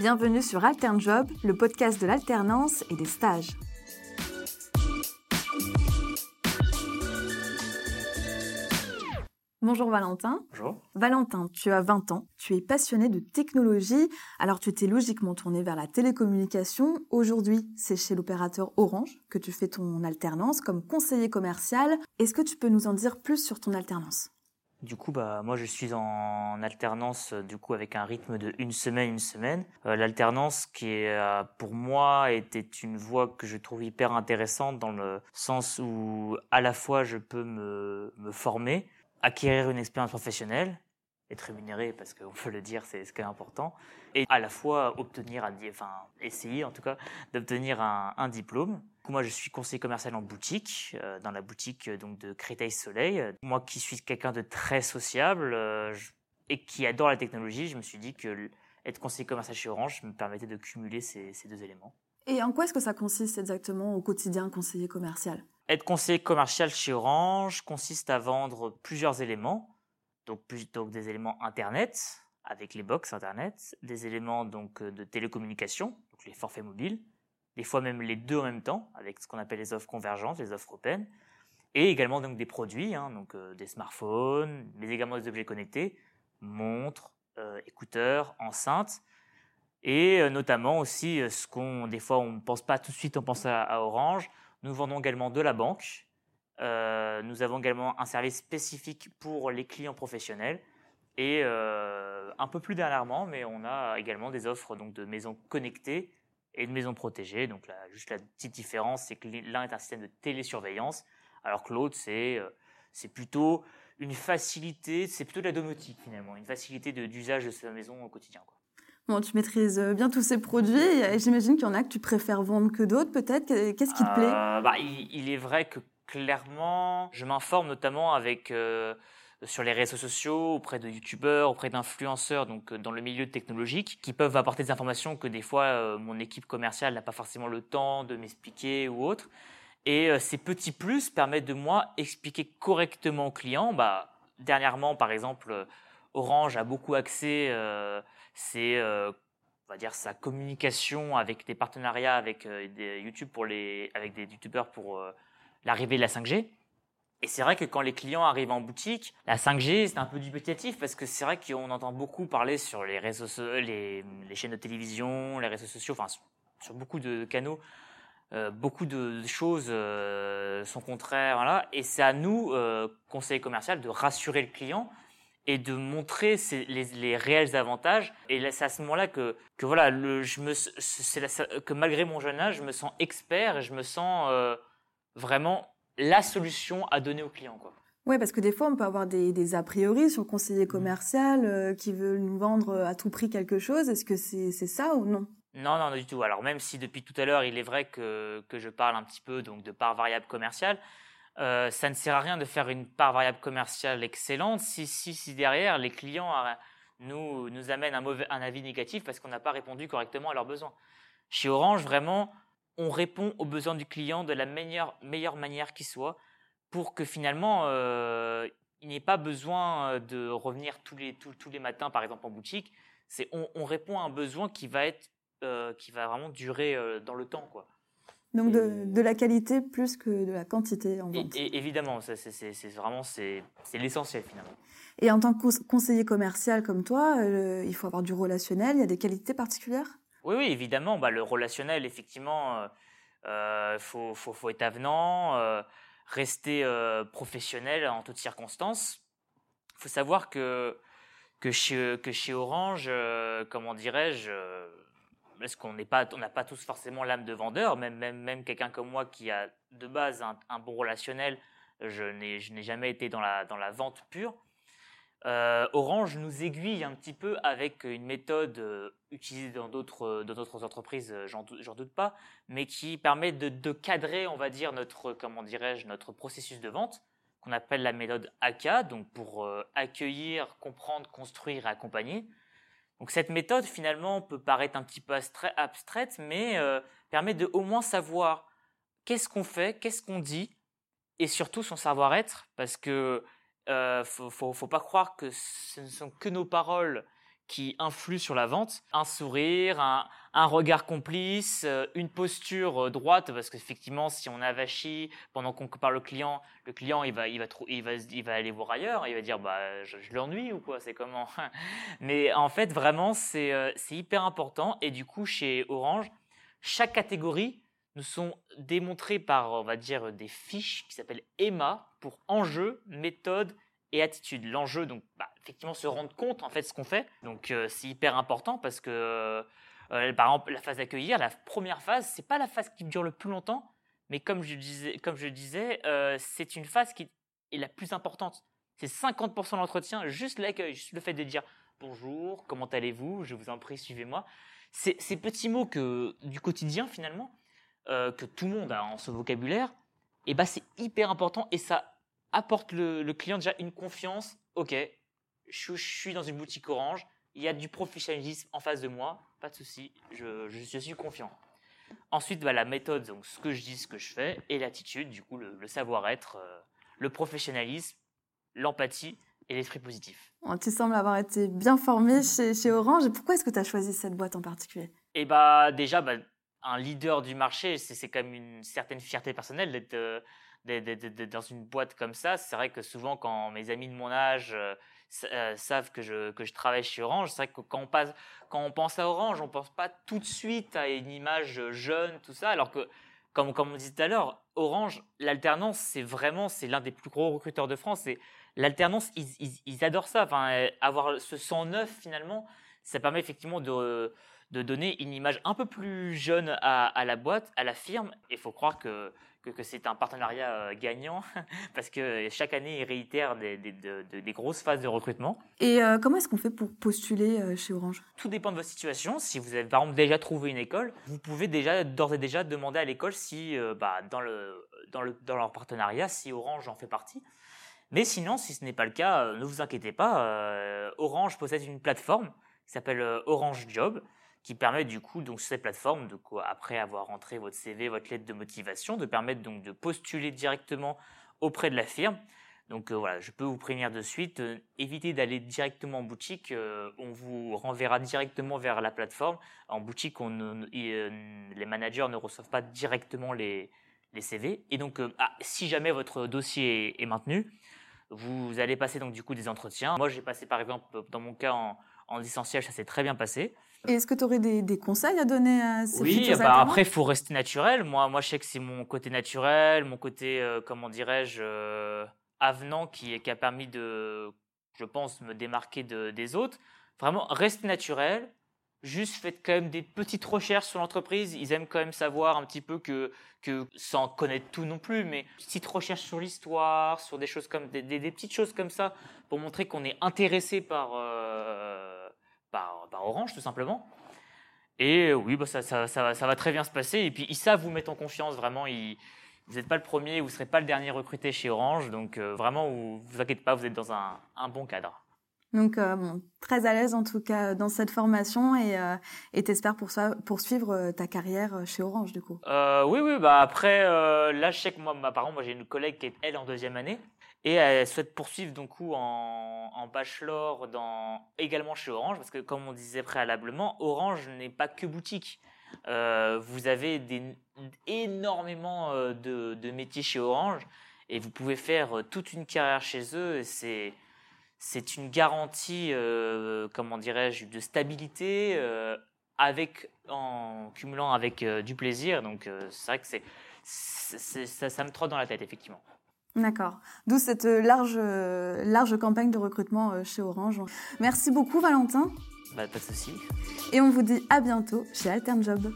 Bienvenue sur AlternJob, le podcast de l'alternance et des stages. Bonjour Valentin. Bonjour. Valentin, tu as 20 ans, tu es passionné de technologie, alors tu étais logiquement tourné vers la télécommunication. Aujourd'hui, c'est chez l'opérateur Orange que tu fais ton alternance comme conseiller commercial. Est-ce que tu peux nous en dire plus sur ton alternance? Du coup, bah, moi, je suis en alternance, du coup, avec un rythme de une semaine, une semaine. Euh, l'alternance, qui est, euh, pour moi, était une voie que je trouve hyper intéressante dans le sens où, à la fois, je peux me, me former, acquérir une expérience professionnelle, être rémunéré parce qu'on peut le dire, c'est ce qui est important, et à la fois obtenir, un, enfin essayer en tout cas d'obtenir un, un, diplôme. Moi, je suis conseiller commercial en boutique, euh, dans la boutique euh, donc de Créteil Soleil. Moi, qui suis quelqu'un de très sociable euh, et qui adore la technologie, je me suis dit que être conseiller commercial chez Orange me permettait de cumuler ces, ces deux éléments. Et en quoi est-ce que ça consiste exactement au quotidien conseiller commercial? Être conseiller commercial chez Orange consiste à vendre plusieurs éléments, donc, donc des éléments Internet avec les box Internet, des éléments donc euh, de télécommunication, donc les forfaits mobiles, des fois même les deux en même temps avec ce qu'on appelle les offres convergentes, les offres open, et également donc des produits, hein, donc euh, des smartphones, mais également des objets connectés, montres, euh, écouteurs, enceintes, et notamment aussi ce qu'on des fois on ne pense pas tout de suite, on pense à Orange nous vendons également de la banque. Euh, nous avons également un service spécifique pour les clients professionnels. Et euh, un peu plus dernièrement, mais on a également des offres donc, de maisons connectées et de maisons protégées. Donc là, juste la petite différence, c'est que l'un est un système de télésurveillance, alors que l'autre, c'est euh, plutôt une facilité, c'est plutôt de la domotique finalement, une facilité d'usage de, sa maison au quotidien. Quoi. Bon, tu maîtrises euh, bien tous ces produits. J'imagine qu'il y en a que tu préfères vendre que d'autres, peut-être. Qu'est-ce qui te plaît? Euh, bah, il, est vrai que clairement, je m'informe notamment avec euh, sur les réseaux sociaux, auprès de youtubeurs, auprès d'influenceurs, donc dans le milieu technologique, qui peuvent apporter des informations que des fois mon équipe commerciale n'a pas forcément le temps de m'expliquer ou autre. Et ces petits plus permettent de moi expliquer correctement aux clients. Bah, dernièrement, par exemple, Orange a beaucoup c'est euh, on va dire sa communication avec des partenariats avec euh, des YouTube pour les avec des youtubeurs pour euh, l'arrivée de la 5G. Et c'est vrai que quand les clients arrivent en boutique, la 5G c'est un peu dubitatif parce que c'est vrai qu'on entend beaucoup parler sur les chaînes de télévision, les réseaux sociaux, enfin sur beaucoup de canaux, euh, beaucoup de choses euh, sont contraires, voilà. Et c'est à nous, euh, conseillers commerciaux, de rassurer le client et de montrer les, réels avantages. Et c'est à ce moment-là que, voilà, que malgré mon jeune âge, je me sens expert et je me sens euh, vraiment la solution à donner aux clients, quoi. Ouais, parce que des fois, on peut avoir des, des a priori sur le conseiller mmh. commercial euh, qui veut nous vendre à tout prix quelque chose. Est-ce que c'est ça ou non Non, non, non, du tout. Alors même si depuis tout à l'heure, il est vrai que, que je parle un petit peu donc de part variable commerciale, euh, ça ne sert à rien de faire une part variable commerciale excellente si, si, si derrière les clients euh, nous, nous amènent un, mauvais, un avis négatif parce qu'on n'a pas répondu correctement à leurs besoins. Chez Orange, vraiment, on répond aux besoins du client de la meilleure, meilleure manière qui soit pour que finalement, euh, il n'y ait pas besoin euh, de revenir tous les, tous, tous les matins, par exemple, en boutique. C'est, on, on, répond à un besoin qui va être, euh, qui va vraiment durer euh, dans le temps, quoi. Donc de, de, la qualité plus que de la quantité en vente. Et, évidemment, c'est vraiment c'est l'essentiel finalement. Et en tant que conseiller commercial comme toi, euh, il faut avoir du relationnel. Il y a des qualités particulières? Oui, oui, évidemment. Bah, le relationnel, effectivement, il euh, euh, faut, être avenant, euh, rester professionnel en toutes circonstances. Il faut savoir que que chez Orange, comment dirais-je parce qu'on n'est pas, on n'a pas tous forcément l'âme de vendeur. Même, même, même quelqu'un comme moi qui a de base un, un bon relationnel, je n'ai, je n'ai jamais été dans la, dans la vente pure. Euh, Orange nous aiguille un petit peu avec une méthode euh, utilisée dans d'autres, d'autres entreprises, euh, j'en, doute pas, mais qui permet de, cadrer, on va dire, notre, comment dirais-je, notre processus de vente, qu'on appelle la méthode ACA, donc pour euh, accueillir, comprendre, construire et accompagner. Donc cette méthode finalement peut paraître un petit peu abstraite, mais euh, permet de au moins savoir qu'est-ce qu'on fait, qu'est-ce qu'on dit, et surtout son savoir-être, parce que euh, faut, faut, pas croire que ce ne sont que nos paroles qui influent sur la vente. Un sourire, un, regard complice, euh, une posture euh, droite, parce qu'effectivement, si on avachi pendant qu'on parle au client, le client, il va, aller voir ailleurs, il va dire, bah, je, l'ennuie ou quoi, c'est comment? Mais en fait, vraiment, euh, c'est hyper important. Et du coup, chez Orange, chaque catégorie nous sont démontrées par, on va dire, des fiches qui s'appellent EMA pour enjeu, méthode et attitude. L'enjeu, donc, bah, effectivement, se rendre compte en fait ce qu'on fait. Donc, c'est hyper important parce que euh, par exemple, la phase d'accueillir, la première phase, c'est pas la phase qui dure le plus longtemps, mais comme je disais, comme je disais, euh, c'est une phase qui est la plus importante. C'est 50% de l'entretien, juste l'accueil, juste le fait de dire bonjour, comment allez-vous, je vous en prie, suivez-moi. Ces petits mots que du quotidien finalement, euh, que tout le monde a en ce vocabulaire, et eh ben c'est hyper important et ça apporte le, le, client déjà une confiance. Ok, je, je suis dans une boutique Orange, il y a du professionnalisme en face de moi, pas de souci, je, je, suis confiant. Ensuite, bah, la méthode, donc ce que je dis, ce que je fais, et l'attitude, du coup, le, savoir-être, euh, le professionnalisme, l'empathie et l'esprit positif. tu sembles avoir été bien formé chez, chez Orange. Et pourquoi est-ce que tu as choisi cette boîte en particulier? Eh bah, déjà, bah, un leader du marché, c'est quand même une certaine fierté personnelle d'être euh, dans une boîte comme ça. C'est vrai que souvent, quand mes amis de mon âge euh, euh, savent que je, que je travaille chez Orange. C'est vrai que quand on, passe, quand on pense à Orange, on pense pas tout de suite à une image jeune, tout ça, alors que, comme, comme on disait tout à l'heure, Orange, l'alternance, c'est vraiment, c'est l'un des plus gros recruteurs de France. Et l'alternance, ils, ils, adorent ça. Enfin, avoir ce sang neuf, finalement, ça permet effectivement de, de donner une image un peu plus jeune à, à la boîte, à la firme. Il faut croire que que, c'est un partenariat euh, gagnant parce que chaque année, ils réitèrent des, des, grosses phases de recrutement. Et euh, comment est-ce qu'on fait pour postuler euh, chez Orange? Tout dépend de votre situation. Si vous avez par exemple déjà trouvé une école, vous pouvez déjà d'ores et déjà demander à l'école si, bah, dans, le, dans, le, dans leur partenariat, si Orange en fait partie. Mais sinon, si ce n'est pas le cas, ne vous inquiétez pas. Orange possède une plateforme qui s'appelle Orange Job qui permet du coup, donc sur cette plateforme, de quoi, après avoir rentré votre CV, votre lettre de motivation, de permettre donc de postuler directement auprès de la firme. Donc euh, voilà, je peux vous prévenir de suite, euh, évitez d'aller directement en boutique, euh, on vous renverra directement vers la plateforme. En boutique, on, les managers ne reçoivent pas directement les, les CV. Et donc, ah, si jamais votre dossier est, est, maintenu, vous allez passer donc du coup des entretiens. Moi, j'ai passé par exemple, dans mon cas en, en distanciel, ça s'est très bien passé. Est-ce que tu aurais des, conseils à donner à ces Oui, bah après, il faut rester naturel. Moi, moi, je sais que c'est mon côté naturel, mon côté, euh, comment dirais-je, euh, avenant qui, qui a permis de, je pense, me démarquer de, des autres. Vraiment, reste naturel. Juste faites quand même des petites recherches sur l'entreprise. Ils aiment quand même savoir un petit peu que, que sans connaître tout non plus, mais petites recherches sur l'histoire, sur des choses comme des, des, petites choses comme ça, pour montrer qu'on est intéressé par euh, par, Orange, tout simplement. Et oui, bah, ça, ça, ça, va très bien se passer. Et puis, ils savent vous mettre en confiance, vraiment. Ils, vous n'êtes pas le premier, vous ne serez pas le dernier recruté chez Orange. Donc, euh, vraiment, vous vous inquiétez pas, vous êtes dans un, un bon cadre. Donc, euh, bon, très à l'aise en tout cas dans cette formation et euh, t'espères pour poursuivre euh, ta carrière chez Orange du coup. oui, oui, bah après, là je sais que moi, ma parent, moi j'ai une collègue qui est elle en deuxième année et elle souhaite poursuivre donc en, en bachelor également chez Orange, parce que comme on disait préalablement, Orange n'est pas que boutique. Euh, vous avez des, énormément euh, de, métiers chez Orange et vous pouvez faire euh, toute une carrière chez eux. C'est c'est une garantie, comment dirais-je, de stabilité avec en cumulant avec du plaisir. Donc c'est vrai que c'est ça me trotte dans la tête effectivement. D'accord. D'où cette euh, large, euh, large campagne de recrutement euh, chez Orange. Merci beaucoup Valentin. Bah, pas de souci. Et on vous dit à bientôt chez Alternjob.